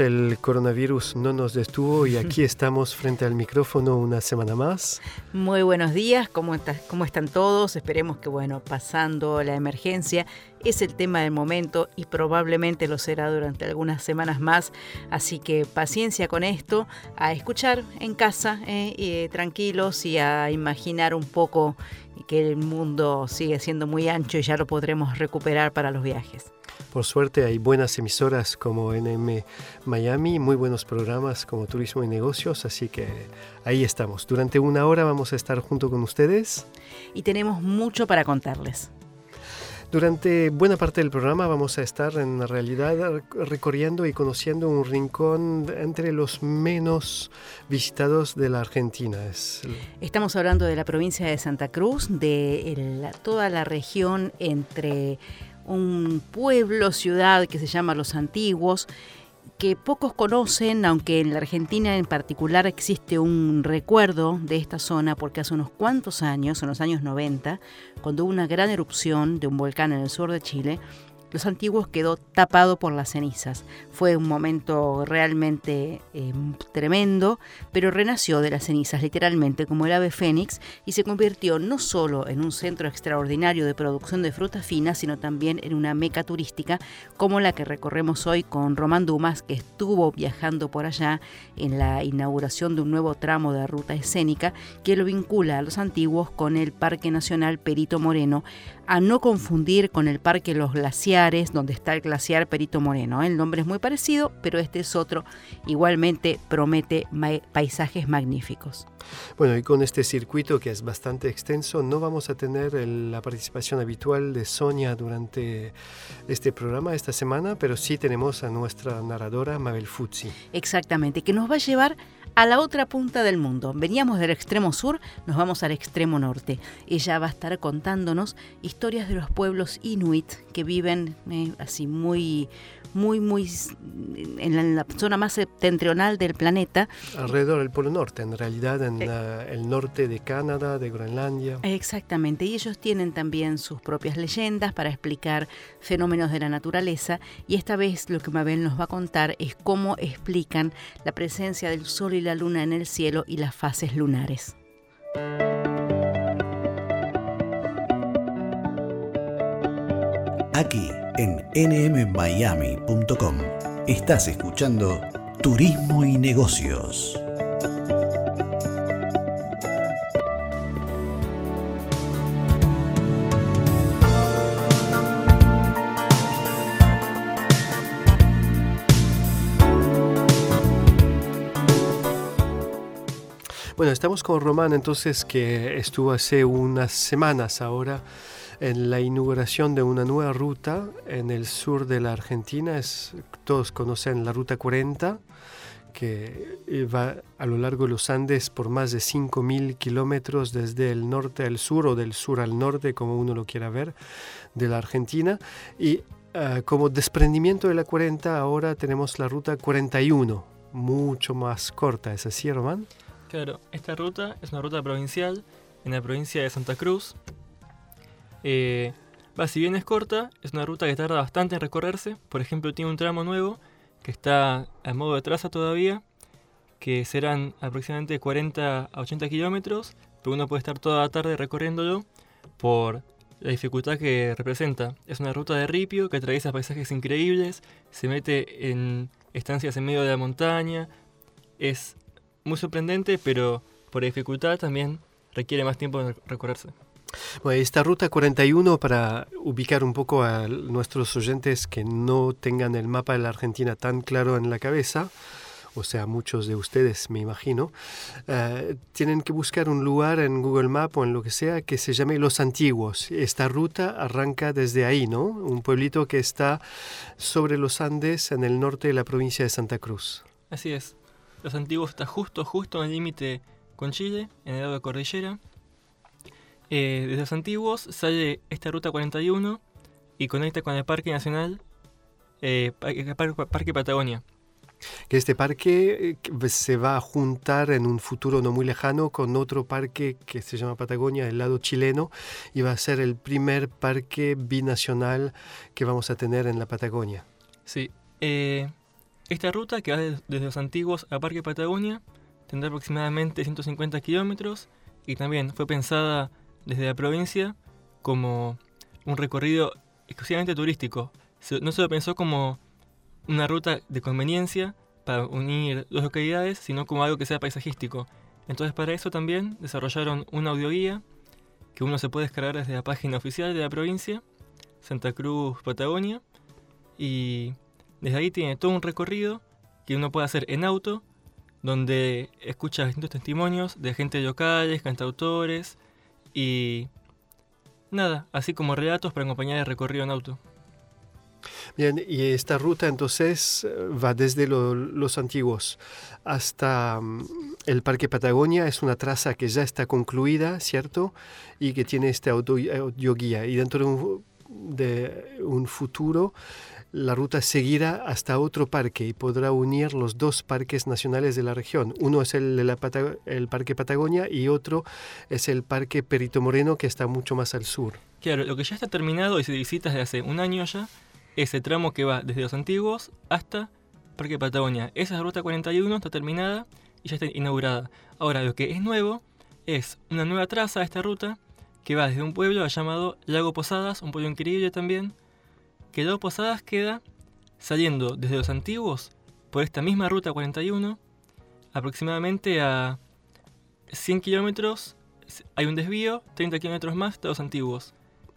el coronavirus no nos detuvo y aquí estamos frente al micrófono una semana más. Muy buenos días, ¿cómo, cómo están todos? Esperemos que, bueno, pasando la emergencia es el tema del momento y probablemente lo será durante algunas semanas más, así que paciencia con esto, a escuchar en casa, eh, eh, tranquilos y a imaginar un poco que el mundo sigue siendo muy ancho y ya lo podremos recuperar para los viajes. Por suerte hay buenas emisoras como NM Miami, muy buenos programas como Turismo y Negocios, así que ahí estamos. Durante una hora vamos a estar junto con ustedes. Y tenemos mucho para contarles. Durante buena parte del programa vamos a estar en realidad recorriendo y conociendo un rincón entre los menos visitados de la Argentina. Estamos hablando de la provincia de Santa Cruz, de toda la región entre un pueblo, ciudad que se llama Los Antiguos, que pocos conocen, aunque en la Argentina en particular existe un recuerdo de esta zona, porque hace unos cuantos años, en los años 90, cuando hubo una gran erupción de un volcán en el sur de Chile, los antiguos quedó tapado por las cenizas. Fue un momento realmente eh, tremendo, pero renació de las cenizas literalmente como el ave fénix y se convirtió no solo en un centro extraordinario de producción de frutas finas, sino también en una meca turística como la que recorremos hoy con Román Dumas, que estuvo viajando por allá en la inauguración de un nuevo tramo de ruta escénica que lo vincula a los antiguos con el Parque Nacional Perito Moreno, a no confundir con el Parque Los Glaciares, donde está el glaciar Perito Moreno. El nombre es muy parecido, pero este es otro. Igualmente promete paisajes magníficos. Bueno, y con este circuito que es bastante extenso, no vamos a tener la participación habitual de Sonia durante este programa esta semana, pero sí tenemos a nuestra narradora Mabel Fuzzi. Exactamente, que nos va a llevar a la otra punta del mundo. Veníamos del extremo sur, nos vamos al extremo norte. Ella va a estar contándonos historias de los pueblos inuit que viven eh, así muy muy, muy en la, zona más septentrional del planeta. Alrededor del Polo Norte, en realidad en eh. el norte de Canadá, de Groenlandia. Exactamente, y ellos tienen también sus propias leyendas para explicar fenómenos de la naturaleza y esta vez lo que Mabel nos va a contar es cómo explican la presencia del Sol y la Luna en el cielo y las fases lunares. Aquí en nmmiami.com. Estás escuchando Turismo y Negocios. Bueno, estamos con Román entonces que estuvo hace unas semanas ahora en la inauguración de una nueva ruta en el sur de la Argentina. Es, todos conocen la Ruta 40, que va a lo largo de los Andes por más de 5.000 kilómetros desde el norte al sur o del sur al norte, como uno lo quiera ver, de la Argentina. Y ah, como desprendimiento de la 40, ahora tenemos la Ruta 41, mucho más corta. ¿Es así, Román? Claro, esta ruta es una ruta provincial en la provincia de Santa Cruz, eh, Va, si bien es corta, es una ruta que tarda bastante en recorrerse. Por ejemplo, tiene un tramo nuevo que está a modo de traza todavía, que serán aproximadamente 40 a 80 kilómetros, pero uno puede estar toda la tarde recorriéndolo por la dificultad que representa. Es una ruta de ripio que atraviesa paisajes increíbles, se mete en estancias en medio de la montaña, es muy sorprendente, pero por dificultad también requiere más tiempo de recorrerse. Esta ruta 41, para ubicar un poco a nuestros oyentes que no tengan el mapa de la Argentina tan claro en la cabeza, o sea, muchos de ustedes, me imagino, eh, tienen que buscar un lugar en Google Maps o en lo que sea que se llame Los Antiguos. Esta ruta arranca desde ahí, ¿no? Un pueblito que está sobre los Andes en el norte de la provincia de Santa Cruz. Así es. Los Antiguos está justo, justo en el límite con Chile, en el lado de cordillera. Eh, desde los Antiguos sale esta ruta 41 y conecta con el Parque Nacional, eh, Parque Patagonia que este parque eh, se va a juntar en un futuro no muy lejano con otro parque que se llama Patagonia, el lado chileno, y va a ser el primer parque binacional que vamos a tener en la Patagonia. Sí, eh, esta ruta que va desde los antiguos a Parque Patagonia tendrá aproximadamente 150 kilómetros y también fue pensada desde la provincia como un recorrido exclusivamente turístico. No se lo pensó como una ruta de conveniencia para unir dos localidades, sino como algo que sea paisajístico. Entonces para eso también desarrollaron una audioguía que uno se puede descargar desde la página oficial de la provincia, Santa Cruz, Patagonia, y desde ahí tiene todo un recorrido que uno puede hacer en auto, donde escucha distintos testimonios de gente locales, cantautores y nada, así como relatos para acompañar el recorrido en auto. Bien, y esta ruta entonces va desde los antiguos hasta mm, el Parque Patagonia. Es una traza que ya está concluida, ¿cierto? Y que tiene este audioguía. Y dentro de un, futuro la ruta seguirá hasta otro parque y podrá unir los dos parques nacionales de la región. Uno es el, el Parque Patagonia y otro es el Parque Perito Moreno que está mucho más al sur. Claro, lo que ya está terminado y se visita desde hace un año ya ese tramo que va desde los antiguos hasta Parque Patagonia. Esa ruta 41 está terminada y ya está inaugurada. Ahora, lo que es nuevo es una nueva traza de esta ruta que va desde un pueblo llamado Lago Posadas, un pueblo increíble también, que Lago Posadas queda saliendo desde los antiguos por esta misma ruta 41, aproximadamente a 100 kilómetros hay un desvío, 30 kilómetros más de los antiguos.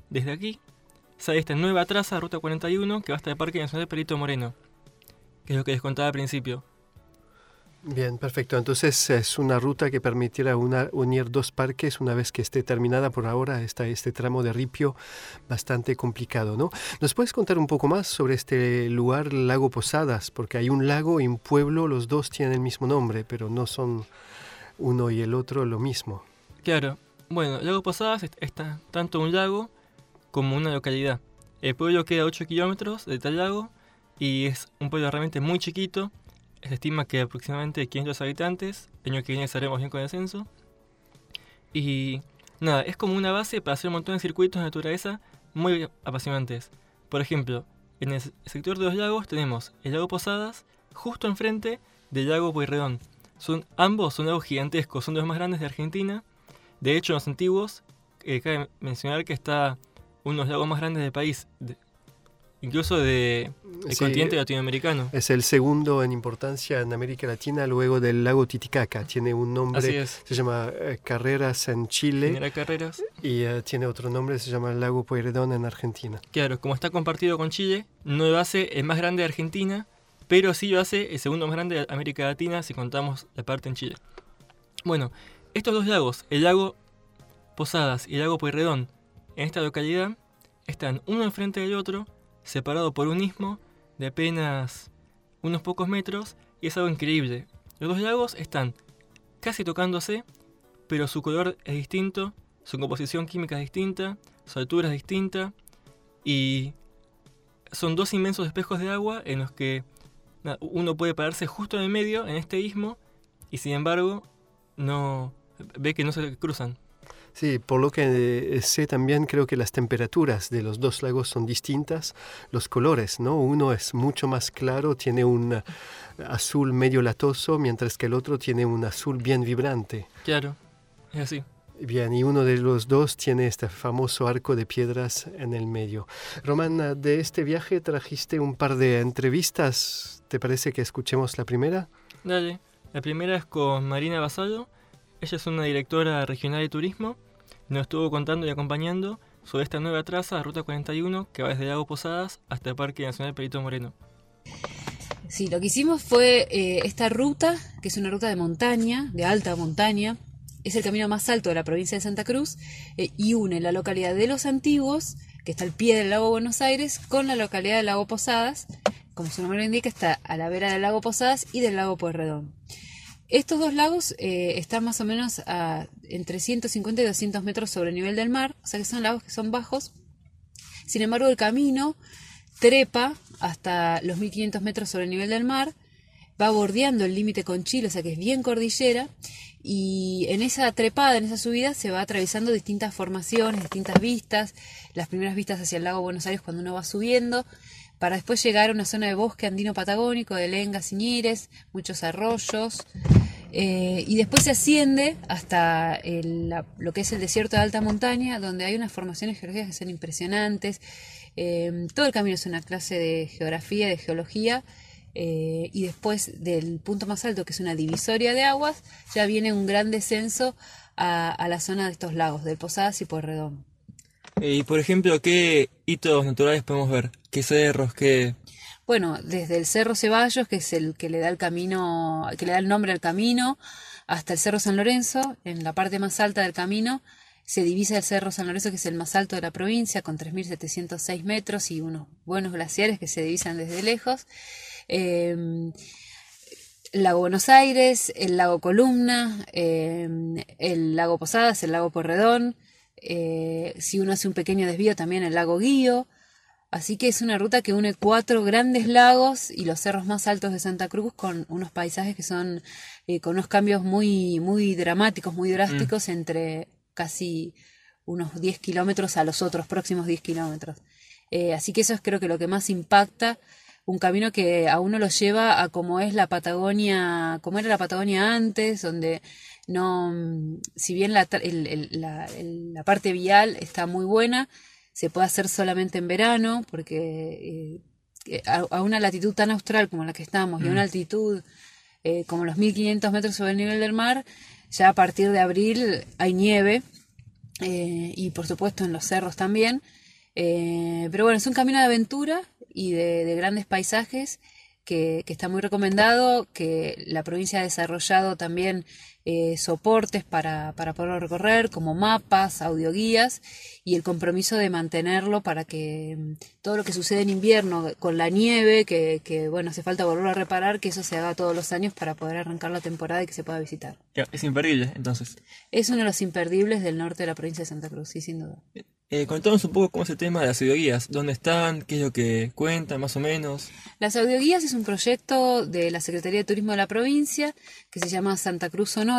Desde aquí sale esta nueva traza, Ruta 41, que va hasta el Parque Nacional Perito Moreno, que es lo que les contaba al principio. Bien, perfecto. Entonces es una ruta que permitirá unir dos parques una vez que esté terminada. Por ahora está este tramo de ripio bastante complicado, ¿no? ¿Nos puedes contar un poco más sobre este lugar, Lago Posadas? Porque hay un lago y un pueblo, los dos tienen el mismo nombre, pero no son uno y el otro lo mismo. Claro. Bueno, Lago Posadas está tanto un lago como una localidad. El pueblo queda a 8 kilómetros de tal lago y es un pueblo realmente muy chiquito. Se estima que aproximadamente 500 habitantes. El año que viene estaremos bien con el censo. Y nada, es como una base para hacer un montón de circuitos de naturaleza muy apasionantes. Por ejemplo, en el sector de los lagos tenemos el lago Posadas justo enfrente del lago Pueyrredón. Son, ambos son lagos gigantescos, son los más grandes de Argentina. De hecho, los antiguos, eh, cabe mencionar que está uno de los lagos más grandes del país, incluso del de continente latinoamericano. Es el segundo en importancia en América Latina luego del lago Titicaca. Tiene un nombre, se llama eh, Carreras en Chile. Carreras. Y eh, tiene otro nombre, se llama el lago Pueyrredón en Argentina. Claro, como está compartido con Chile, no lo hace el más grande de Argentina, pero sí lo hace el segundo más grande de América Latina si contamos la parte en Chile. Bueno, estos dos lagos, el lago Posadas y el lago Pueyrredón, en esta localidad están uno enfrente del otro, separado por un istmo de apenas unos pocos metros, y es algo increíble. Los dos lagos están casi tocándose, pero su color es distinto, su composición química es distinta, su altura es distinta, y son dos inmensos espejos de agua en los que uno puede pararse justo en el medio, en este istmo, y sin embargo, no ve que no se cruzan. Sí, por lo que eh, sé también creo que las temperaturas de los dos lagos son distintas, los colores, ¿no? Uno es mucho más claro, tiene un azul medio latoso, mientras que el otro tiene un azul bien vibrante. Claro, es así. Bien, y uno de los dos tiene este famoso arco de piedras en el medio. Román, de este viaje trajiste un par de entrevistas. ¿Te parece que escuchemos la primera? Dale. La primera es con Marina Basalo. Ella es una directora regional de turismo. Nos estuvo contando y acompañando sobre esta nueva traza, Ruta 41, que va desde Lago Posadas hasta el Parque Nacional Perito Moreno. Sí, lo que hicimos fue eh, esta ruta, que es una ruta de montaña, de alta montaña, es el camino más alto de la provincia de Santa Cruz eh, y une la localidad de Los Antiguos, que está al pie del lago Buenos Aires, con la localidad del lago Posadas, como su nombre lo indica, está a la vera del lago Posadas y del lago Pueyrredón. Estos dos lagos eh, están más o menos entre 150 y 200 metros sobre el nivel del mar, o sea que son lagos que son bajos. Sin embargo, el camino trepa hasta los 1500 metros sobre el nivel del mar, va bordeando el límite con Chile, o sea que es bien cordillera, y en esa trepada, en esa subida, se va atravesando distintas formaciones, distintas vistas, las primeras vistas hacia el lago Buenos Aires cuando uno va subiendo, para después llegar a una zona de bosque andino patagónico, de lengas y muchos arroyos, eh, y después se asciende hasta lo que es el desierto de alta montaña, donde hay unas formaciones geológicas que son impresionantes. Eh, todo el camino es una clase de geografía, de geología, eh, y después del punto más alto, que es una divisoria de aguas, ya viene un gran descenso a, la zona de estos lagos, del Posadas y Pueyrredón. Eh, y por ejemplo, ¿qué hitos naturales podemos ver? ¿Qué cerros? ¿Qué...? Bueno, desde el Cerro Ceballos, que es el que le da el camino, que le da el nombre al camino, hasta el Cerro San Lorenzo, en la parte más alta del camino, se divisa el Cerro San Lorenzo, que es el más alto de la provincia, con 3.706 metros y unos buenos glaciares que se divisan desde lejos em, lago Buenos Aires, el lago Columna, em, el lago Posadas, el lago Porredón, eh, si uno hace un pequeño desvío también el lago Guío. Así que es una ruta que une cuatro grandes lagos y los cerros más altos de Santa Cruz con unos paisajes que son eh, con unos cambios muy, muy dramáticos, muy drásticos mm. entre casi unos 10 kilómetros a los otros próximos 10 kilómetros. Eh, así que eso es creo que lo que más impacta un camino que a uno lo lleva a como es la Patagonia, como era la Patagonia antes, donde no, si bien la, la, parte vial está muy buena, se puede hacer solamente en verano, porque eh, a, una latitud tan austral como la que estamos y a una mm. altitud eh, como los 1500 metros sobre el nivel del mar, ya a partir de abril hay nieve eh, y por supuesto en los cerros también. pero bueno, es un camino de aventura y de, grandes paisajes que, está muy recomendado, que la provincia ha desarrollado también eh, soportes para, para poderlo recorrer, como mapas, audioguías, y el compromiso de mantenerlo para que mm, todo lo que sucede en invierno con la nieve, que, que bueno, hace falta volver a reparar, que eso se haga todos los años para poder arrancar la temporada y que se pueda visitar. Es imperdible, entonces. Es uno de los imperdibles del norte de la provincia de Santa Cruz, sí, sin duda. Eh, contanos un poco cómo es el tema de las audioguías, dónde están, qué es lo que cuentan, más o menos. Las audioguías es un proyecto de la Secretaría de Turismo de la provincia que se llama Santa Cruz Sonora,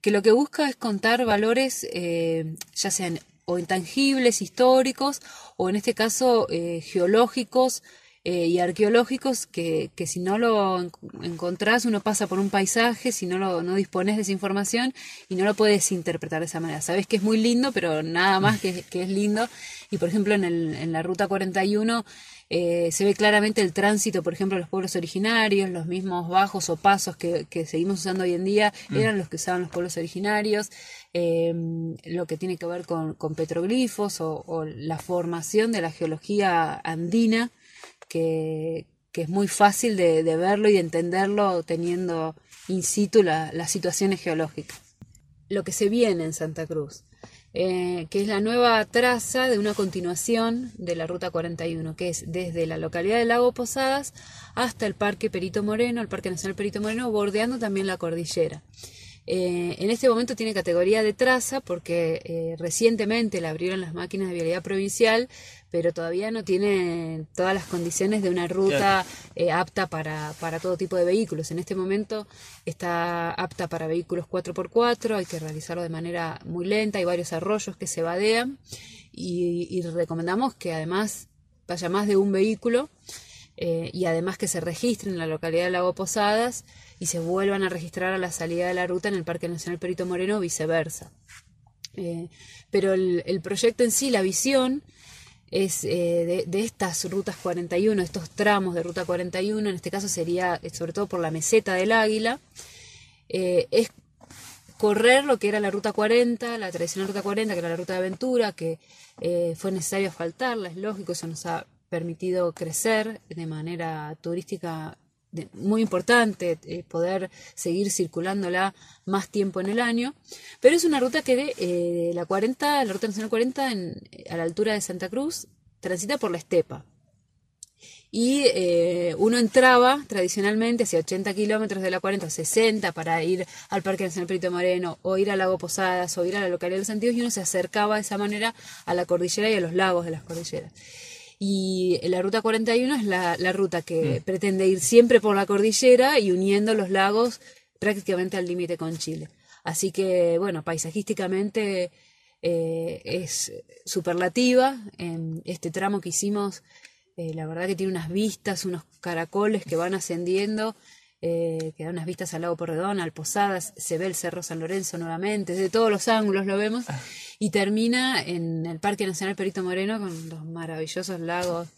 que lo que busca es contar valores, eh, ya sean o intangibles, históricos, o en este caso eh, geológicos, eh, y arqueológicos que, que, si no lo encontrás uno pasa por un paisaje, si no lo no dispones de esa información y no lo puedes interpretar de esa manera. Sabes que es muy lindo, pero nada más que, que es lindo. Y por ejemplo en, el, en la ruta 41 eh, se ve claramente el tránsito, por ejemplo, de los pueblos originarios, los mismos bajos o pasos que, que seguimos usando hoy en día mm. eran los que usaban los pueblos originarios, eh, lo que tiene que ver con, con petroglifos o, o, la formación de la geología andina que, es muy fácil de, verlo y de entenderlo teniendo in situ las situaciones geológicas. Lo que se viene en Santa Cruz, eh, que es la nueva traza de una continuación de la Ruta 41, que es desde la localidad de Lago Posadas hasta el Parque Perito Moreno, el Parque Nacional Perito Moreno, bordeando también la cordillera. Eh, en este momento tiene categoría de traza porque eh, recientemente la abrieron las máquinas de vialidad provincial, pero todavía no tiene todas las condiciones de una ruta eh, apta para, para, todo tipo de vehículos. En este momento está apta para vehículos 4x4, hay que realizarlo de manera muy lenta, hay varios arroyos que se vadean y, y recomendamos que además vaya más de un vehículo y además que se registren en la localidad de Lago Posadas y se vuelvan a registrar a la salida de la ruta en el Parque Nacional Perito Moreno o viceversa. Eh, pero el, proyecto en sí, la visión, es eh, de, estas rutas 41, estos tramos de ruta 41, en este caso sería eh, sobre todo por la meseta del Águila, es correr lo que era la ruta 40, la tradicional ruta 40, que era la ruta de aventura, que fue necesario asfaltarla, es lógico, eso nos ha permitido crecer de manera turística muy importante eh, poder seguir circulándola más tiempo en el año, pero es una ruta que de eh, la 40, la ruta nacional 40 a la altura de Santa Cruz transita por la estepa. Y eh, uno entraba tradicionalmente hacia 80 kilómetros de la 40 o 60 para ir al Parque Nacional Perito Moreno o ir al Lago Posadas o ir a la localidad de los Antiguos y uno se acercaba de esa manera a la cordillera y a los lagos de las cordilleras. Y la ruta 41 es la, ruta que mm. pretende ir siempre por la cordillera y uniendo los lagos prácticamente al límite con Chile. Así que, bueno, paisajísticamente eh, es superlativa. En este tramo que hicimos, eh, la verdad que tiene unas vistas, unos caracoles que van ascendiendo eh, que da unas vistas al lago Porredón, al Posadas, se ve el Cerro San Lorenzo nuevamente, desde todos los ángulos lo vemos, ah. y termina en el Parque Nacional Perito Moreno con los maravillosos lagos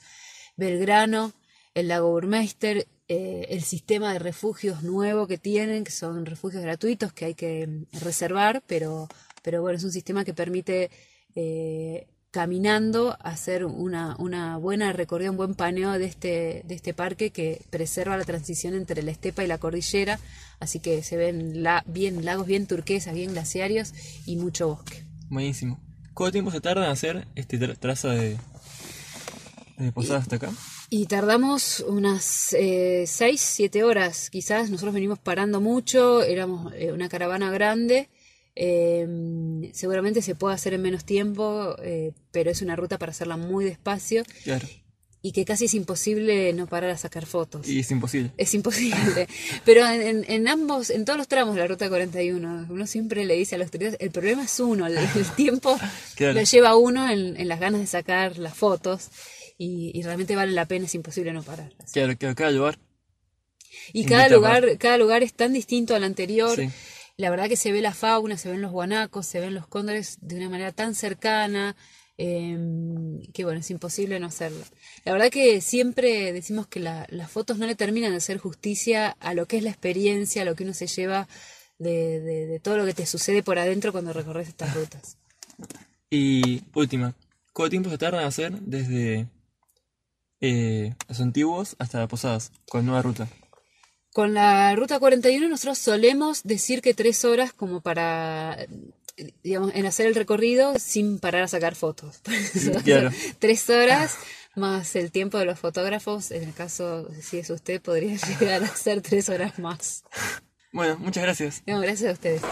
Belgrano, el lago Burmeister, eh, el sistema de refugios nuevo que tienen, que son refugios gratuitos que hay que reservar, pero, pero bueno, es un sistema que permite eh, caminando hacer una, una buena recorrida, un buen paneo de este, de este parque que preserva la transición entre la estepa y la cordillera, así que se ven la, bien lagos bien turquesas, bien glaciarios y mucho bosque. Buenísimo. ¿Cuánto tiempo se tarda en hacer este traza de, de Posada hasta acá? Y tardamos unas 6, 7 horas, quizás. Nosotros venimos parando mucho, éramos eh, una caravana grande Em, seguramente se puede hacer en menos tiempo, eh, pero es una ruta para hacerla muy despacio. Y que casi es imposible no parar a sacar fotos. Y es imposible. Es imposible. pero en, ambos, en todos los tramos de la ruta 41, uno siempre le dice a los turistas, el problema es uno, el, tiempo lo lleva uno en, las ganas de sacar las fotos y, realmente vale la pena, es imposible no parar. Claro, cada lugar. Y cada lugar, cada lugar es tan distinto al anterior. La verdad que se ve la fauna, se ven los guanacos, se ven los cóndores de una manera tan cercana, em, que bueno, es imposible no hacerlo. La verdad que siempre decimos que las fotos no le terminan de hacer justicia a lo que es la experiencia, a lo que uno se lleva de, todo lo que te sucede por adentro cuando recorres estas rutas. Y última, ¿cuánto tiempo se tarda en hacer desde eh, los antiguos hasta Posadas con nueva ruta? Con la ruta 41 nosotros solemos decir que tres horas como para, digamos, en hacer el recorrido sin parar a sacar fotos. tres horas más el tiempo de los fotógrafos, en el caso, si es usted, podría llegar a ser tres horas más. Bueno, muchas gracias. gracias a ustedes.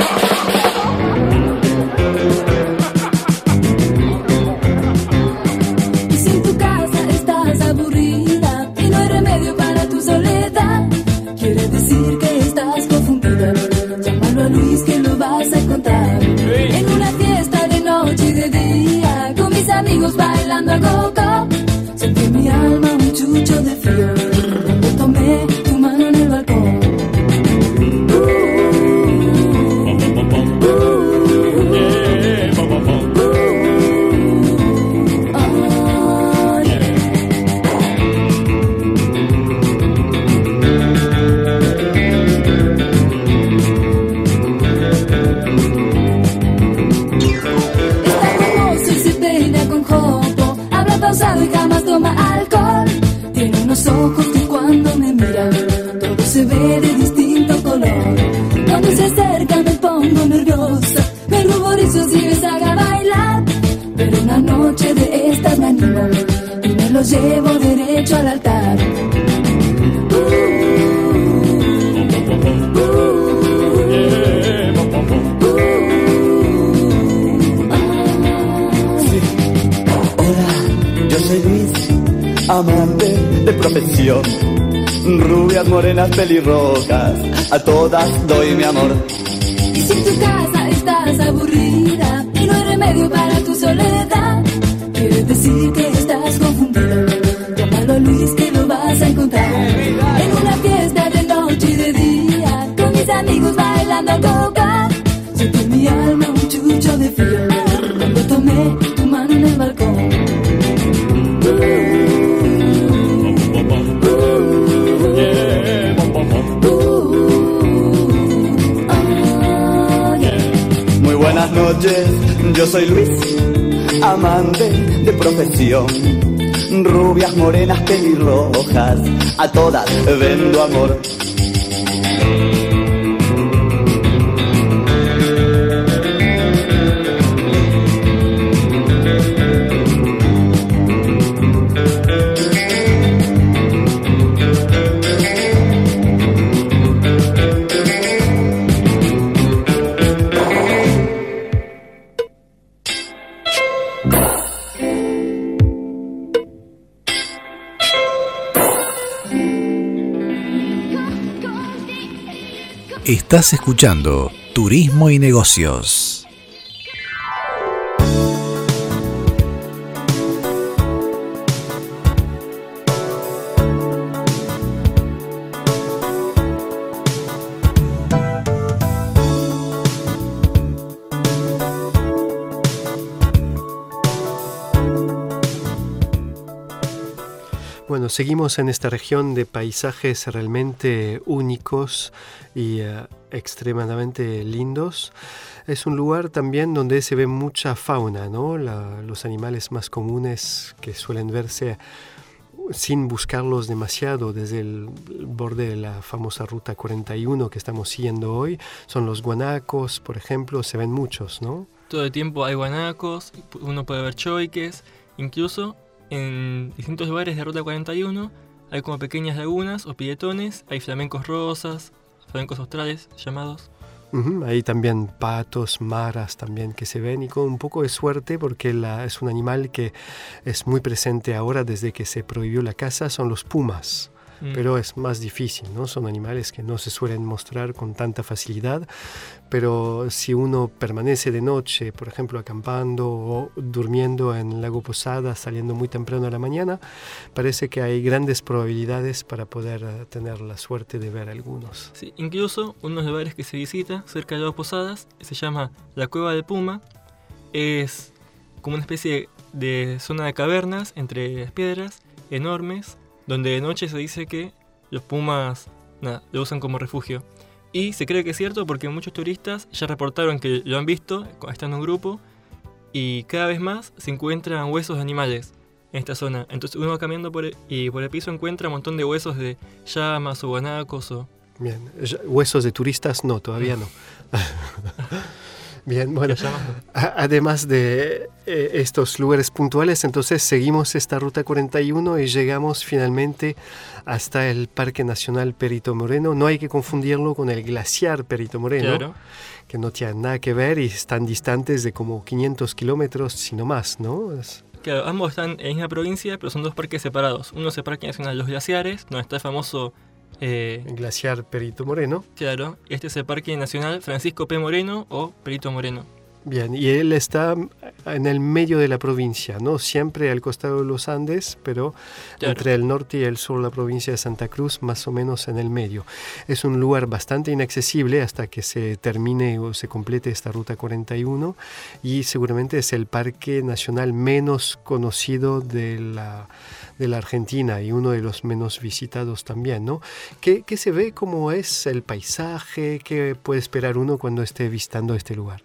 En una fiesta de noche y de día, con mis amigos bailando a coco. Sentí mi alma un chucho de frío. Cuando se acerca me pongo nerviosa, me ruborizo si me haga bailar. Pero una noche de estas me animo y me lo llevo derecho al altar. Hola, yo soy Luis, amante de profesión Rubias, morenas, pelirrojas, a todas doy mi amor. Y si en tu casa estás aburrida y no hay remedio para tu soledad, quiere decir que estás confundida. Llámalo a Luis que lo vas a encontrar. En una fiesta de noche y de día, con mis amigos bailando coca. Siento en mi alma un chucho de frío cuando tomé yo soy Luis, amante de profesión. Rubias, morenas, pelirrojas, a todas vendo amor. Estás escuchando Turismo y Negocios. Bueno, seguimos en esta región de paisajes realmente únicos y eh, extremadamente lindos. Es un lugar también donde se ve mucha fauna, ¿no? La- los animales más comunes que suelen verse sin buscarlos demasiado desde el borde de la famosa ruta 41 que estamos siguiendo hoy son los guanacos, por ejemplo, se ven muchos, ¿no? Todo el tiempo hay guanacos, uno puede ver choiques, incluso en distintos lugares de Ruta 41 hay como pequeñas lagunas o pietones, hay flamencos rosas, flamencos australes llamados. Ujú, Hay también patos, maras también que se ven y con un poco de suerte porque es un animal que es muy presente ahora desde que se prohibió la caza, son los pumas. Mm. Pero es más difícil, ¿no? Son animales que no se suelen mostrar con tanta facilidad, pero si uno permanece de noche, por ejemplo, acampando o durmiendo en Lago Posada, saliendo muy temprano a la mañana, parece que hay grandes probabilidades para poder eh, tener la suerte de ver algunos. Sí, incluso unos lugares que se visita cerca de las Posadas se llama la Cueva del Puma. Es como una especie de zona de cavernas entre las piedras enormes, donde de noche se dice que los pumas nada, lo usan como refugio. Y se cree que es cierto porque muchos turistas ya reportaron que lo han visto estando en un grupo y cada vez más se encuentran huesos de animales en esta zona. Entonces uno va caminando por el, y por el piso encuentra un montón de huesos de llamas o guanacos o Bien, huesos de turistas no, todavía no. Bien, bueno, además de eh, estos lugares puntuales, entonces seguimos esta ruta 41 y llegamos finalmente hasta el Parque Nacional Perito Moreno. No hay que confundirlo con el glaciar Perito Moreno, Claro. que no tiene nada que ver y están distantes de como 500 kilómetros, sino más, ¿no? Es- Claro, ambos están en la provincia, pero son dos parques separados. Uno es el Parque Nacional Los Glaciares, donde está el famoso, eh, el glaciar Perito Moreno. claro, este es el Parque Nacional Francisco P. Moreno o Perito Moreno. Bien, y él está en el medio de la provincia, ¿no? Siempre al costado de los Andes, pero Claro. entre el norte y el sur de la provincia de Santa Cruz, más o menos en el medio. Es un lugar bastante inaccesible hasta que se termine o se complete esta ruta 41 y seguramente es el parque nacional menos conocido de la, de la Argentina y uno de los menos visitados también, ¿no? ¿Qué, qué se ve? ¿Cómo es el paisaje? ¿Qué puede esperar uno cuando esté visitando este lugar?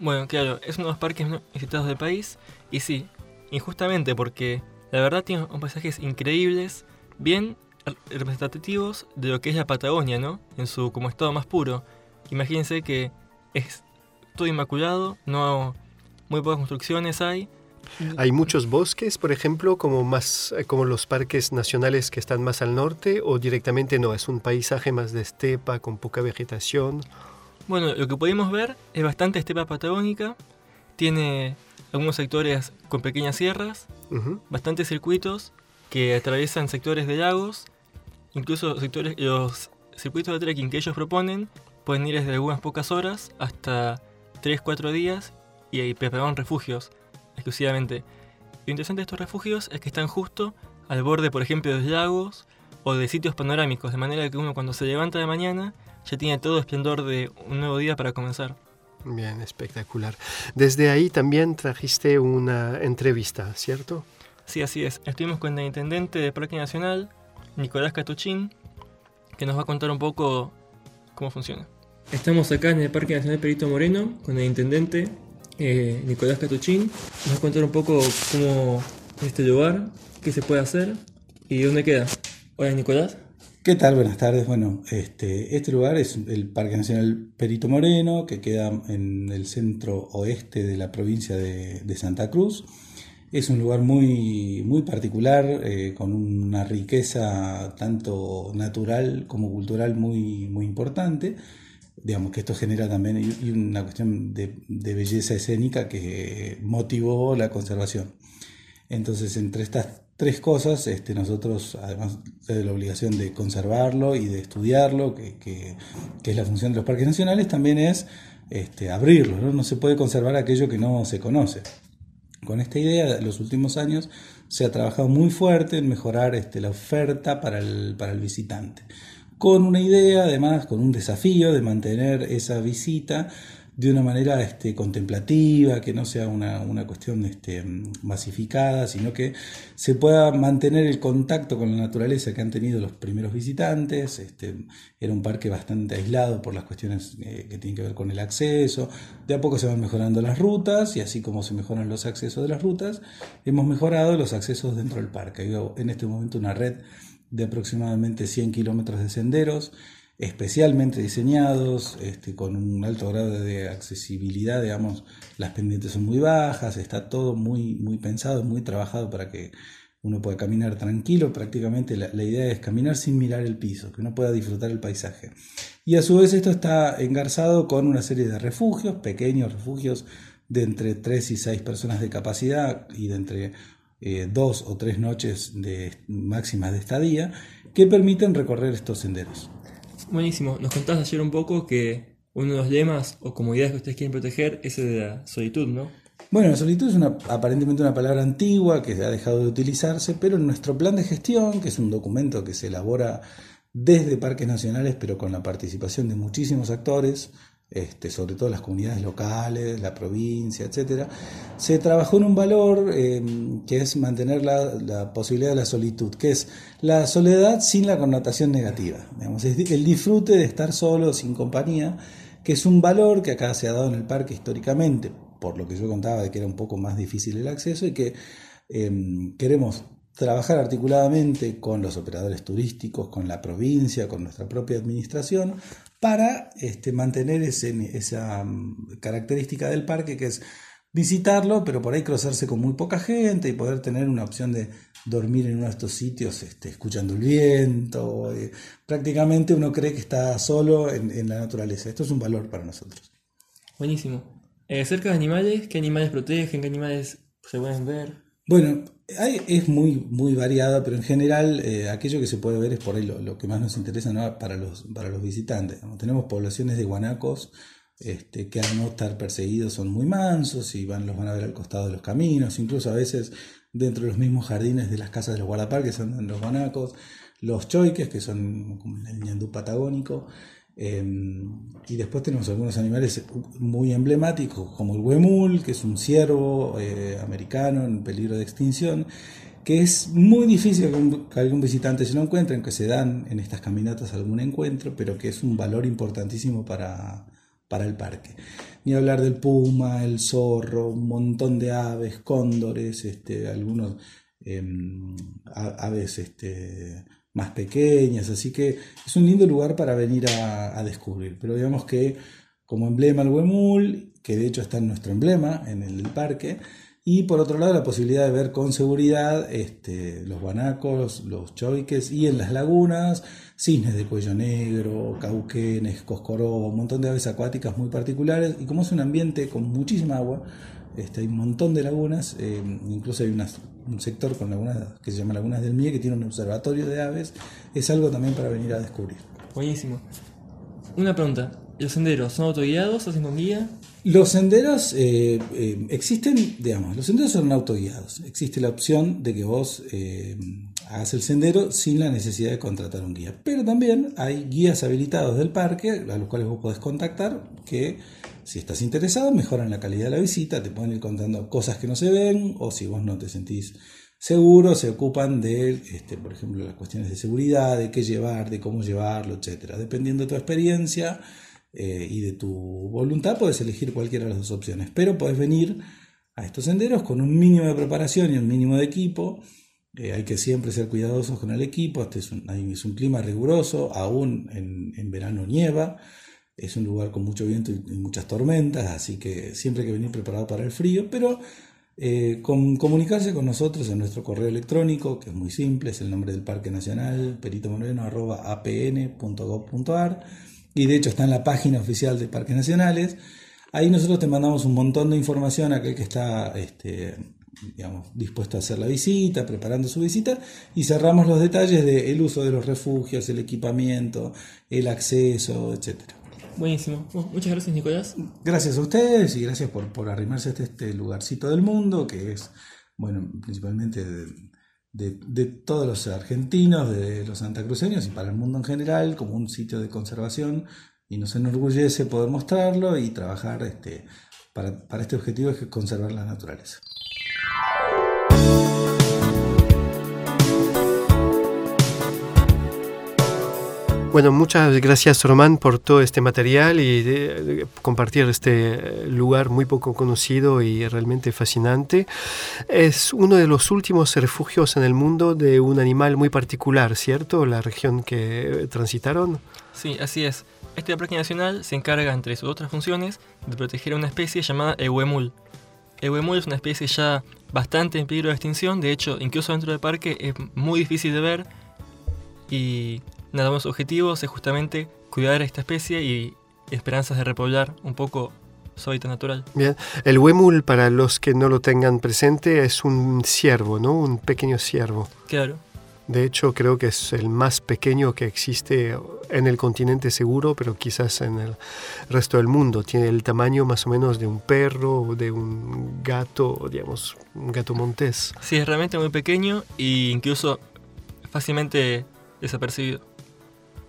Bueno, claro, es uno de los parques menos visitados del país, y sí, injustamente porque la verdad tiene unos paisajes increíbles, bien representativos de lo que es la Patagonia, ¿no? En su como estado más puro. Imagínense que es todo inmaculado, no muy pocas construcciones hay, Hay muchos bosques, por ejemplo, como más eh, como los parques nacionales que están más al norte o directamente no, es un paisaje más de estepa con poca vegetación. Bueno, lo que pudimos ver es bastante estepa patagónica, tiene algunos sectores con pequeñas sierras, Ujú. bastantes circuitos que atraviesan sectores de lagos, incluso sectores, los circuitos de trekking que ellos proponen pueden ir desde algunas pocas horas hasta 3-4 días y ahí preparan refugios exclusivamente. Lo interesante de estos refugios es que están justo al borde, por ejemplo, de lagos o de sitios panorámicos, de manera que uno cuando se levanta de mañana ya tiene todo esplendor de un nuevo día para comenzar. Bien, espectacular. Desde ahí también trajiste una entrevista, ¿cierto? Sí, así es. Estuvimos con el intendente de Parque Nacional, Nicolás Catuchín, que nos va a contar un poco cómo funciona. Estamos acá en el Parque Nacional Perito Moreno con el intendente eh, Nicolás Catuchín. Nos va a contar un poco cómo es este lugar, qué se puede hacer y dónde queda. Hola Nicolás. ¿Qué tal? Buenas tardes. Bueno, este, este lugar es el Parque Nacional Perito Moreno, que queda en el centro oeste de la provincia de, de Santa Cruz. Es un lugar muy, muy particular, eh, con una riqueza tanto natural como cultural muy, muy importante. Digamos que esto genera también y una cuestión de, de belleza escénica que motivó la conservación. Entonces, entre estas tres cosas, este, nosotros, además de la obligación de conservarlo y de estudiarlo, que, que, que es la función de los parques nacionales, también es este, abrirlo. ¿no? no se puede conservar aquello que no se conoce. Con esta idea, en los últimos años se ha trabajado muy fuerte en mejorar este, la oferta para el, para el visitante. Con una idea, además, con un desafío de mantener esa visita de una manera este, contemplativa, que no sea una, cuestión este, masificada, sino que se pueda mantener el contacto con la naturaleza que han tenido los primeros visitantes. Este, era un parque bastante aislado por las cuestiones eh, que tienen que ver con el acceso. De a poco se van mejorando las rutas y así como se mejoran los accesos de las rutas, hemos mejorado los accesos dentro del parque. Hay en este momento una red de aproximadamente 100 kilómetros de senderos especialmente diseñados, este, con un alto grado de accesibilidad, digamos, las pendientes son muy bajas, está todo muy, muy pensado, muy trabajado para que uno pueda caminar tranquilo, prácticamente la, la, idea es caminar sin mirar el piso, que uno pueda disfrutar el paisaje. Y a su vez esto está engarzado con una serie de refugios, pequeños refugios de entre 3 y 6 personas de capacidad y de entre eh, dos o tres noches de máximas de estadía, que permiten recorrer estos senderos. Buenísimo. Nos contaste ayer un poco que uno de los lemas o comodidades que ustedes quieren proteger es el de la solitud, ¿no? Bueno, la solitud es una, aparentemente una palabra antigua que ha dejado de utilizarse, pero en nuestro plan de gestión, que es un documento que se elabora desde parques nacionales, pero con la participación de muchísimos actores, este, sobre todo las comunidades locales, la provincia, etc., se trabajó en un valor eh, que es mantener la, posibilidad de la solitud, que es la soledad sin la connotación negativa. Es el disfrute de estar solo, sin compañía, que es un valor que acá se ha dado en el parque históricamente, por lo que yo contaba de que era un poco más difícil el acceso y que eh, queremos trabajar articuladamente con los operadores turísticos, con la provincia, con nuestra propia administración, para este, mantener ese, esa mm, característica del parque que es visitarlo, pero por ahí cruzarse con muy poca gente y poder tener una opción de dormir en uno de estos sitios este, escuchando el viento. Eh, prácticamente uno cree que está solo en, en, la naturaleza. Esto es un valor para nosotros. Buenísimo. Eh, cerca de animales, ¿qué animales protegen? ¿Qué animales se pueden ver? Bueno, hay, es muy, muy variada, pero en general eh, aquello que se puede ver es por ahí lo, que más nos interesa para, los, para los visitantes. Tenemos poblaciones de guanacos este, que al no estar perseguidos son muy mansos y van, los van a ver al costado de los caminos, incluso a veces dentro de los mismos jardines de las casas de los guardaparques andan los guanacos, los choiques, que son como el ñandú patagónico. Eh, y después tenemos algunos animales muy emblemáticos, como el huemul, que es un ciervo eh, americano en peligro de extinción, que es muy difícil que algún visitante se lo encuentre, aunque se dan en estas caminatas algún encuentro, pero que es un valor importantísimo para, para el parque. Ni hablar del puma, el zorro, un montón de aves, cóndores, este, algunos eh, aves este, más pequeñas, así que es un lindo lugar para venir a, descubrir. Pero digamos que como emblema el huemul, que de hecho está en nuestro emblema, en el parque, y por otro lado la posibilidad de ver con seguridad este, los guanacos, los choiques y en las lagunas, cisnes de cuello negro, cauquenes, coscoró, un montón de aves acuáticas muy particulares, y como es un ambiente con muchísima agua, Este, hay un montón de lagunas, eh, incluso hay unas- un sector con lagunas que se llama Lagunas del Mie, que tiene un observatorio de aves. Es algo también para venir a descubrir. Buenísimo. Una pregunta. ¿Los senderos son autoguiados o hacen con guía? Los senderos eh, eh, existen, digamos, los senderos son autoguiados. Existe la opción de que vos eh, hagas el sendero sin la necesidad de contratar un guía. Pero también hay guías habilitados del parque a los cuales vos podés contactar que si estás interesado mejoran la calidad de la visita, te pueden ir contando cosas que no se ven o si vos no te sentís seguro, se ocupan de, este, por ejemplo, las cuestiones de seguridad, de qué llevar, de cómo llevarlo, etcétera. Dependiendo de tu experiencia eh, y de tu voluntad, puedes elegir cualquiera de las dos opciones. Pero puedes venir a estos senderos con un mínimo de preparación y un mínimo de equipo. Eh, hay que siempre ser cuidadosos con el equipo. Este es un, clima riguroso, aún en verano nieva. Es un lugar con mucho viento y, muchas tormentas, así que siempre hay que venir preparado para el frío. Pero eh, comunicarse con nosotros en nuestro correo electrónico, que es muy simple, es el nombre del Parque Nacional, peritomoreno.apn.gov.ar, y de hecho está en la página oficial de Parques Nacionales. Ahí nosotros te mandamos un montón de información a aquel que está este, digamos, dispuesto a hacer la visita, preparando su visita, y cerramos los detalles del uso de los refugios, el equipamiento, el acceso, etcétera. Buenísimo. Bueno, muchas gracias, Nicolás. Gracias a ustedes y gracias por, por arrimarse a este, este lugarcito del mundo que es, bueno, principalmente de, de- de todos los argentinos, de los santacruceños y para el mundo en general, como un sitio de conservación y nos enorgullece poder mostrarlo y trabajar este, para, para este objetivo que es conservar la naturaleza. Bueno, muchas gracias Román por todo este material y de- de compartir este eh, lugar muy poco conocido y realmente fascinante. Es uno de los últimos refugios en el mundo de un animal muy particular, ¿cierto? La región que transitaron. Sí, así es. Este parque nacional se encarga, entre sus otras funciones, de proteger a una especie llamada ehuemul. Ehuemul es una especie ya bastante en peligro de extinción, de hecho, incluso dentro del parque es muy difícil de ver y nada más objetivos es justamente cuidar a esta especie y esperanzas de repoblar un poco su hábitat natural. Bien, el huemul, para los que no lo tengan presente, es un ciervo, ¿no? Un pequeño ciervo. Claro, De hecho, creo que es el más pequeño que existe en el continente seguro, pero quizás en el resto del mundo. Tiene el tamaño más o menos de un perro o de un gato, digamos, un gato montés. sí, es realmente muy pequeño e incluso fácilmente desapercibido.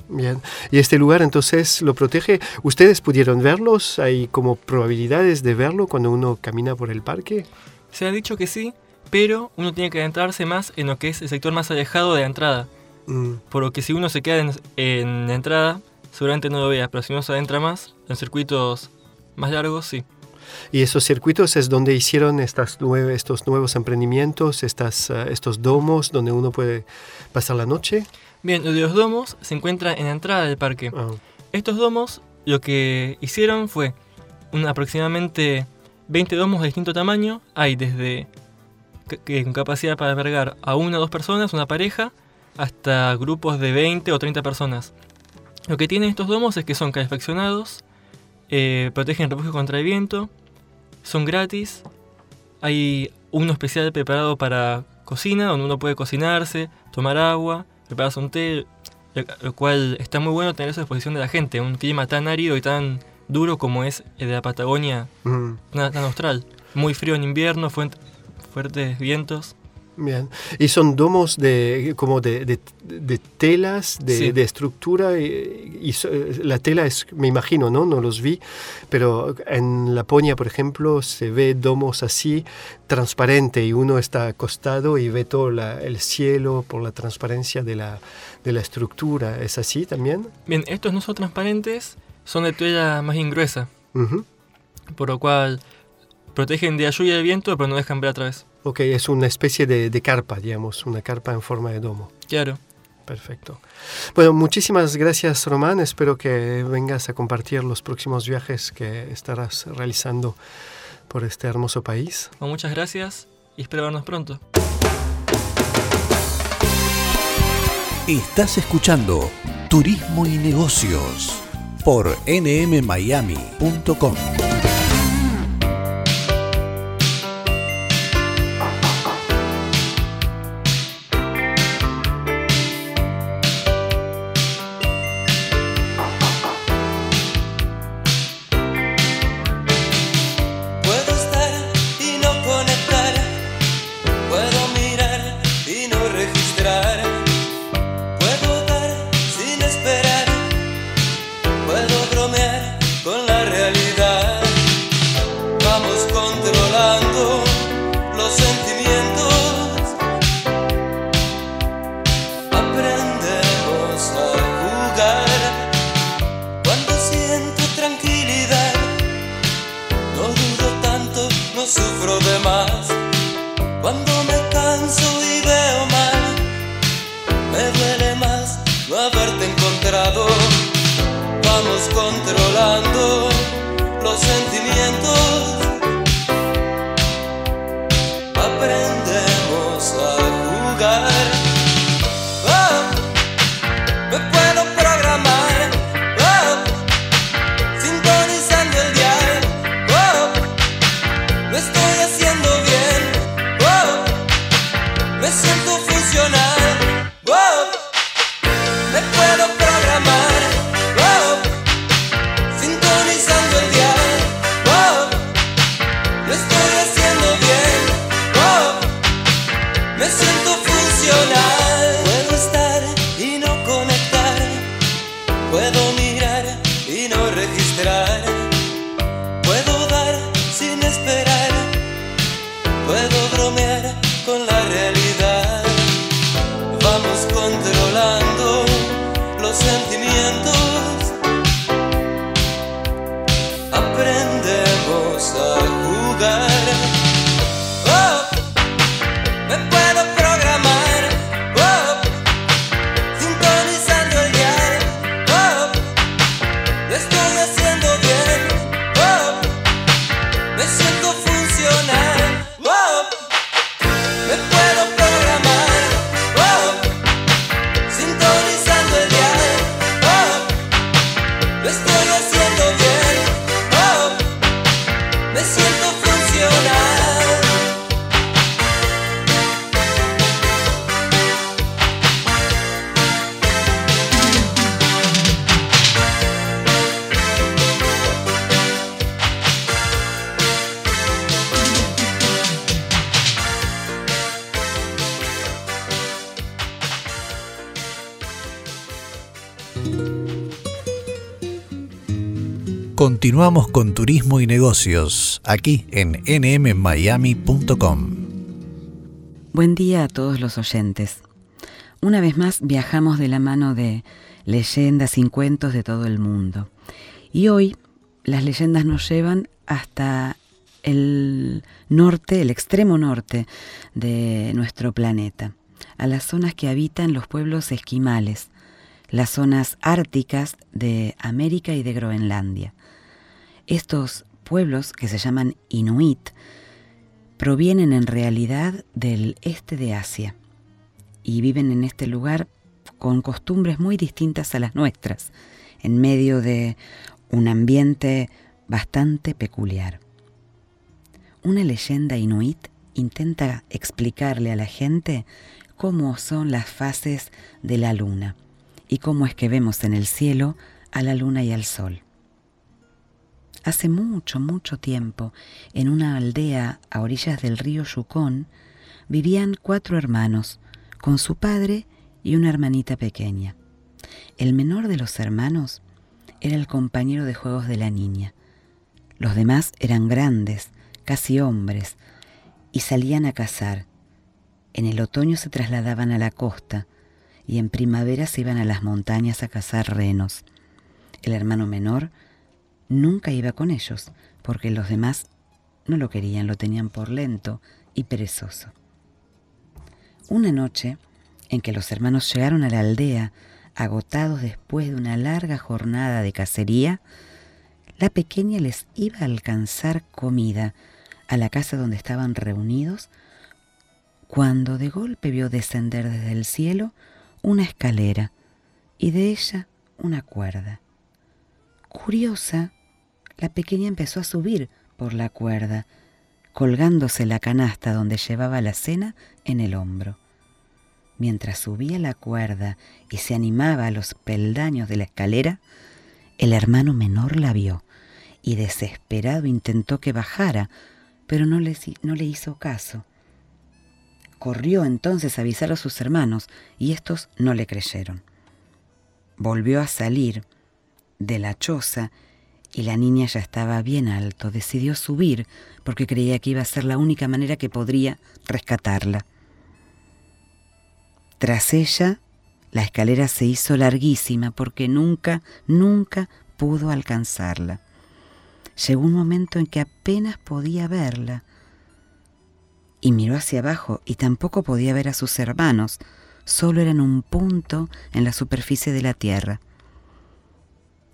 Bien. Y este lugar entonces lo protege. ¿Ustedes pudieron verlos? ¿Hay como probabilidades de verlo cuando uno camina por el parque? Se ha dicho que sí, pero uno tiene que adentrarse más en lo que es el sector más alejado de la entrada. Mm, Por lo que si uno se queda en, en la entrada, seguramente no lo vea, pero si uno se adentra más, en circuitos más largos, sí. Y esos circuitos es donde hicieron estas nueve- estos nuevos emprendimientos, estas, ah, estos domos donde uno puede pasar la noche. Bien, lo de los domos se encuentra en la entrada del parque. Ah, Estos domos lo que hicieron fue un, aproximadamente 20 domos de distinto tamaño. Hay desde que con capacidad para albergar a una o dos personas, una pareja, hasta grupos de 20 o 30 personas. Lo que tienen estos domos es que son calefaccionados, eh, protegen refugio contra el viento, son gratis. Hay uno especial preparado para cocina, donde uno puede cocinarse, tomar agua, prepararse un té, lo- cual está muy bueno tener eso a disposición de la gente. Un clima tan árido y tan duro como es el de la Patagonia, mm, tan, austral. Muy frío en invierno, fuertes vientos. Bien. Y son domos de como de, de- de telas, de, Sí. de estructura. Y, y la tela es, me imagino, ¿no? No los vi. Pero en Laponia, por ejemplo, se ve domos así, transparente, y uno está acostado y ve todo la- el cielo por la transparencia de la, de la estructura. ¿Es así también? Bien, estos no son transparentes, son de tela más gruesa, Ujú. por lo cual protegen de la lluvia y del viento, pero no dejan ver a través. Ok, es una especie de, de carpa, digamos, una carpa en forma de domo. Claro. Perfecto. Bueno, muchísimas gracias Román. Espero que vengas a compartir los próximos viajes que estarás realizando por este hermoso país. Bueno, muchas gracias y espero vernos pronto. Estás escuchando Turismo y Negocios por nmmiami.com. Puedo mirar Continuamos con turismo y negocios aquí en nmmiami.com. Buen día a todos los oyentes. Una vez más viajamos de la mano de leyendas y cuentos de todo el mundo. Y hoy las leyendas nos llevan hasta el norte, el extremo norte de nuestro planeta, a las zonas que habitan los pueblos esquimales, las zonas árticas de América y de Groenlandia. Estos pueblos, que se llaman Inuit, provienen en realidad del este de Asia y viven en este lugar con costumbres muy distintas a las nuestras, en medio de un ambiente bastante peculiar. Una leyenda inuit intenta explicarle a la gente cómo son las fases de la luna y cómo es que vemos en el cielo a la luna y al sol. Hace mucho, mucho tiempo, en una aldea a orillas del río Yukon, vivían cuatro hermanos, con su padre y una hermanita pequeña. El menor de los hermanos era el compañero de juegos de la niña. Los demás eran grandes, casi hombres, y salían a cazar. En el otoño se trasladaban a la costa y en primavera se iban a las montañas a cazar renos. El hermano menor nunca iba con ellos, porque los demás no lo querían, lo tenían por lento y perezoso. Una noche, en que los hermanos llegaron a la aldea, agotados después de una larga jornada de cacería, la pequeña les iba a alcanzar comida a la casa donde estaban reunidos, cuando de golpe vio descender desde el cielo una escalera y de ella una cuerda. Curiosa, la pequeña empezó a subir por la cuerda, colgándose la canasta donde llevaba la cena en el hombro. Mientras subía la cuerda y se animaba a los peldaños de la escalera, el hermano menor la vio y desesperado intentó que bajara, pero no le, hizo caso. Corrió entonces a avisar a sus hermanos y estos no le creyeron. Volvió a salir de la choza y la niña ya estaba bien alto. Decidió subir porque creía que iba a ser la única manera que podría rescatarla. Tras ella, la escalera se hizo larguísima porque nunca, nunca pudo alcanzarla. Llegó un momento en que apenas podía verla. y miró hacia abajo y tampoco podía ver a sus hermanos, solo eran un punto en la superficie de la tierra.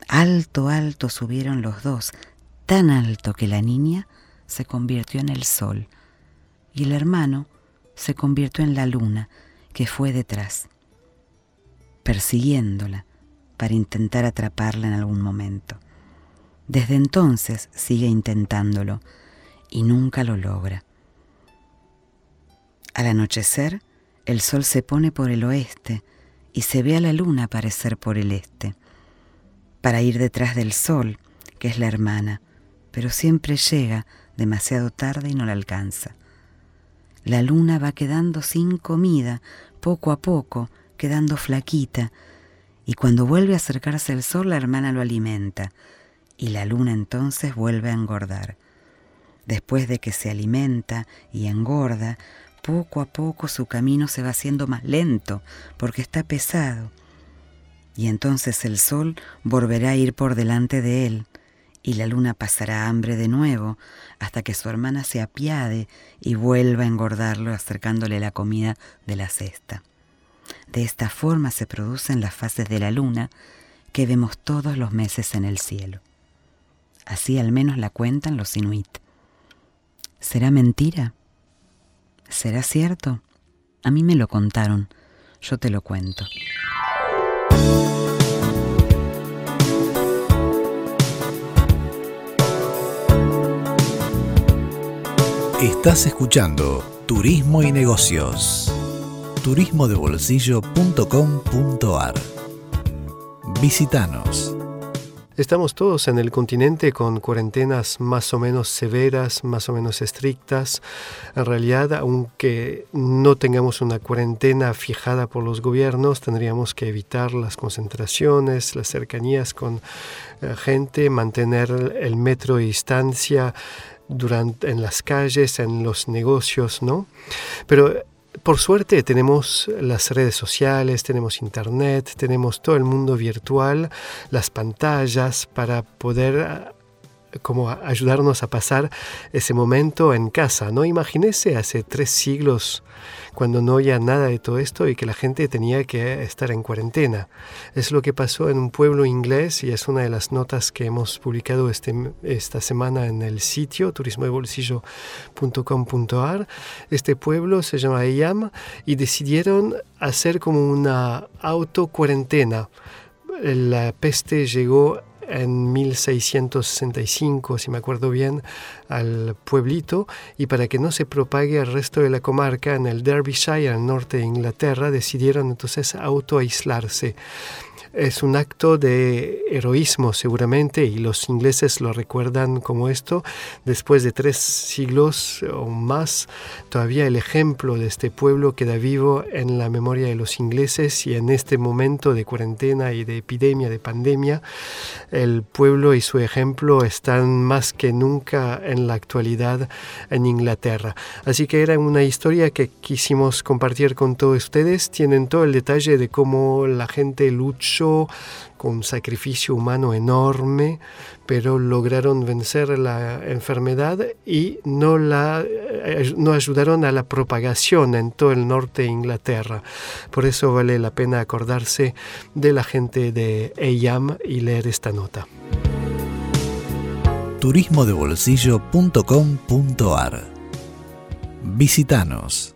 Alto, alto subieron los dos, tan alto que la niña se convirtió en el sol y el hermano se convirtió en la luna que fue detrás, persiguiéndola para intentar atraparla en algún momento. Desde entonces sigue intentándolo y nunca lo logra. Al anochecer, el sol se pone por el oeste y se ve a la luna aparecer por el este, para ir detrás del sol, que es la hermana, pero siempre llega demasiado tarde y no la alcanza. La luna va quedando sin comida, poco a poco, quedando flaquita, y cuando vuelve a acercarse el sol la hermana lo alimenta, y la luna entonces vuelve a engordar. Después de que se alimenta y engorda, poco a poco su camino se va haciendo más lento porque está pesado. Y entonces el sol volverá a ir por delante de él y la luna pasará hambre de nuevo hasta que su hermana se apiade y vuelva a engordarlo acercándole la comida de la cesta. De esta forma se producen las fases de la luna que vemos todos los meses en el cielo. Así al menos la cuentan los inuit. ¿Será mentira? ¿Será cierto? A mí me lo contaron, yo te lo cuento. Estás escuchando Turismo y Negocios. turismodebolsillo.com.ar Visítanos. Estamos todos en el continente con cuarentenas más o menos severas, más o menos estrictas. En realidad, aunque no tengamos una cuarentena fijada por los gobiernos, tendríamos que evitar las concentraciones, las cercanías con eh, gente, mantener el metro de distancia durante, en las calles, en los negocios, ¿no? Pero por suerte tenemos las redes sociales, tenemos internet, tenemos todo el mundo virtual, las pantallas para poder como ayudarnos a pasar ese momento en casa. No imagínese hace tres siglos cuando no había nada de todo esto y que la gente tenía que estar en cuarentena. Es lo que pasó en un pueblo inglés y es una de las notas que hemos publicado este, esta semana en el sitio turismodebolsillo.com.ar. Este pueblo se llama Eyam y decidieron hacer como una auto cuarentena. La peste llegó en 1665, si me acuerdo bien, al pueblito. Y para que no se propague al resto de la comarca en el Derbyshire, al norte de Inglaterra, decidieron entonces autoaislarse es un acto de heroísmo seguramente y los ingleses lo recuerdan como esto. Después de tres siglos o más, todavía el ejemplo de este pueblo queda vivo en la memoria de los ingleses y en este momento de cuarentena y de epidemia, de pandemia, el pueblo y su ejemplo están más que nunca en la actualidad en Inglaterra. Así que era una historia que quisimos compartir con todos ustedes. Tienen todo el detalle de cómo la gente luchó con un sacrificio humano enorme, pero lograron vencer la enfermedad y no, la, eh, no ayudaron a la propagación en todo el norte de Inglaterra. Por eso vale la pena acordarse de la gente de EYAM y leer esta nota. turismodebolsillo.com.ar Visítanos.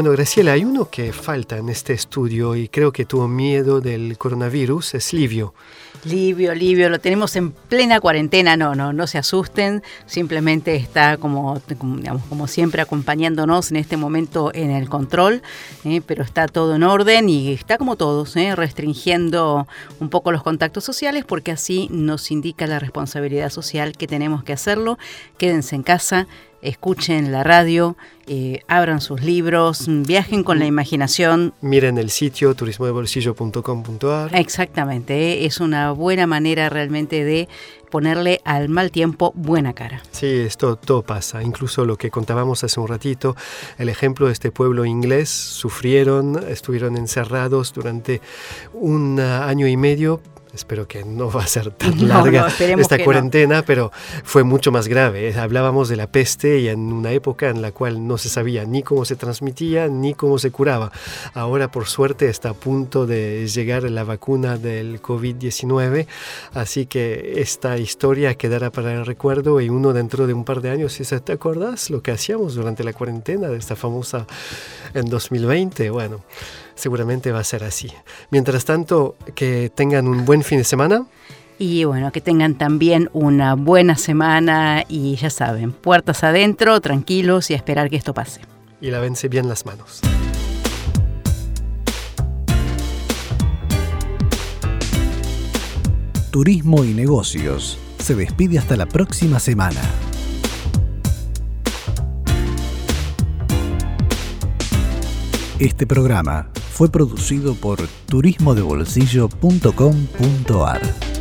Bueno, Graciela, hay uno que falta en este estudio y creo que tuvo miedo del coronavirus, es Livio. Livio, Livio, lo tenemos en plena cuarentena, no, no, no se asusten, simplemente está como, como, siempre acompañándonos en este momento en el control, eh, pero está todo en orden y está como todos, eh, restringiendo un poco los contactos sociales porque así nos indica la responsabilidad social que tenemos que hacerlo. Quédense en casa, escuchen la radio, eh, abran sus libros, viajen con la imaginación. Miren el sitio turismodebolsillo.com.ar. Exactamente, eh, es una buena manera realmente de ponerle al mal tiempo buena cara. Sí, esto todo pasa. Incluso lo que contábamos hace un ratito, el ejemplo de este pueblo inglés, sufrieron, estuvieron encerrados durante un año y medio Espero que no va a ser tan No, larga no, esta que no. cuarentena, pero fue mucho más grave. Eh, Hablábamos de la peste y en una época en la cual no se sabía ni cómo se transmitía ni cómo se curaba. Ahora, por suerte, está a punto de llegar la vacuna del COVID-19, así que esta historia quedará para el recuerdo y uno dentro de un par de años, si te acuerdas lo que hacíamos durante la cuarentena de esta famosa en 2020, bueno seguramente va a ser así. Mientras tanto, que tengan un buen fin de semana. Y bueno, que tengan también una buena semana y ya saben, puertas adentro, tranquilos y a esperar que esto pase. Y lávense bien las manos. Turismo y negocios se despide hasta la próxima semana. Este programa fue producido por turismodebolsillo.com.ar.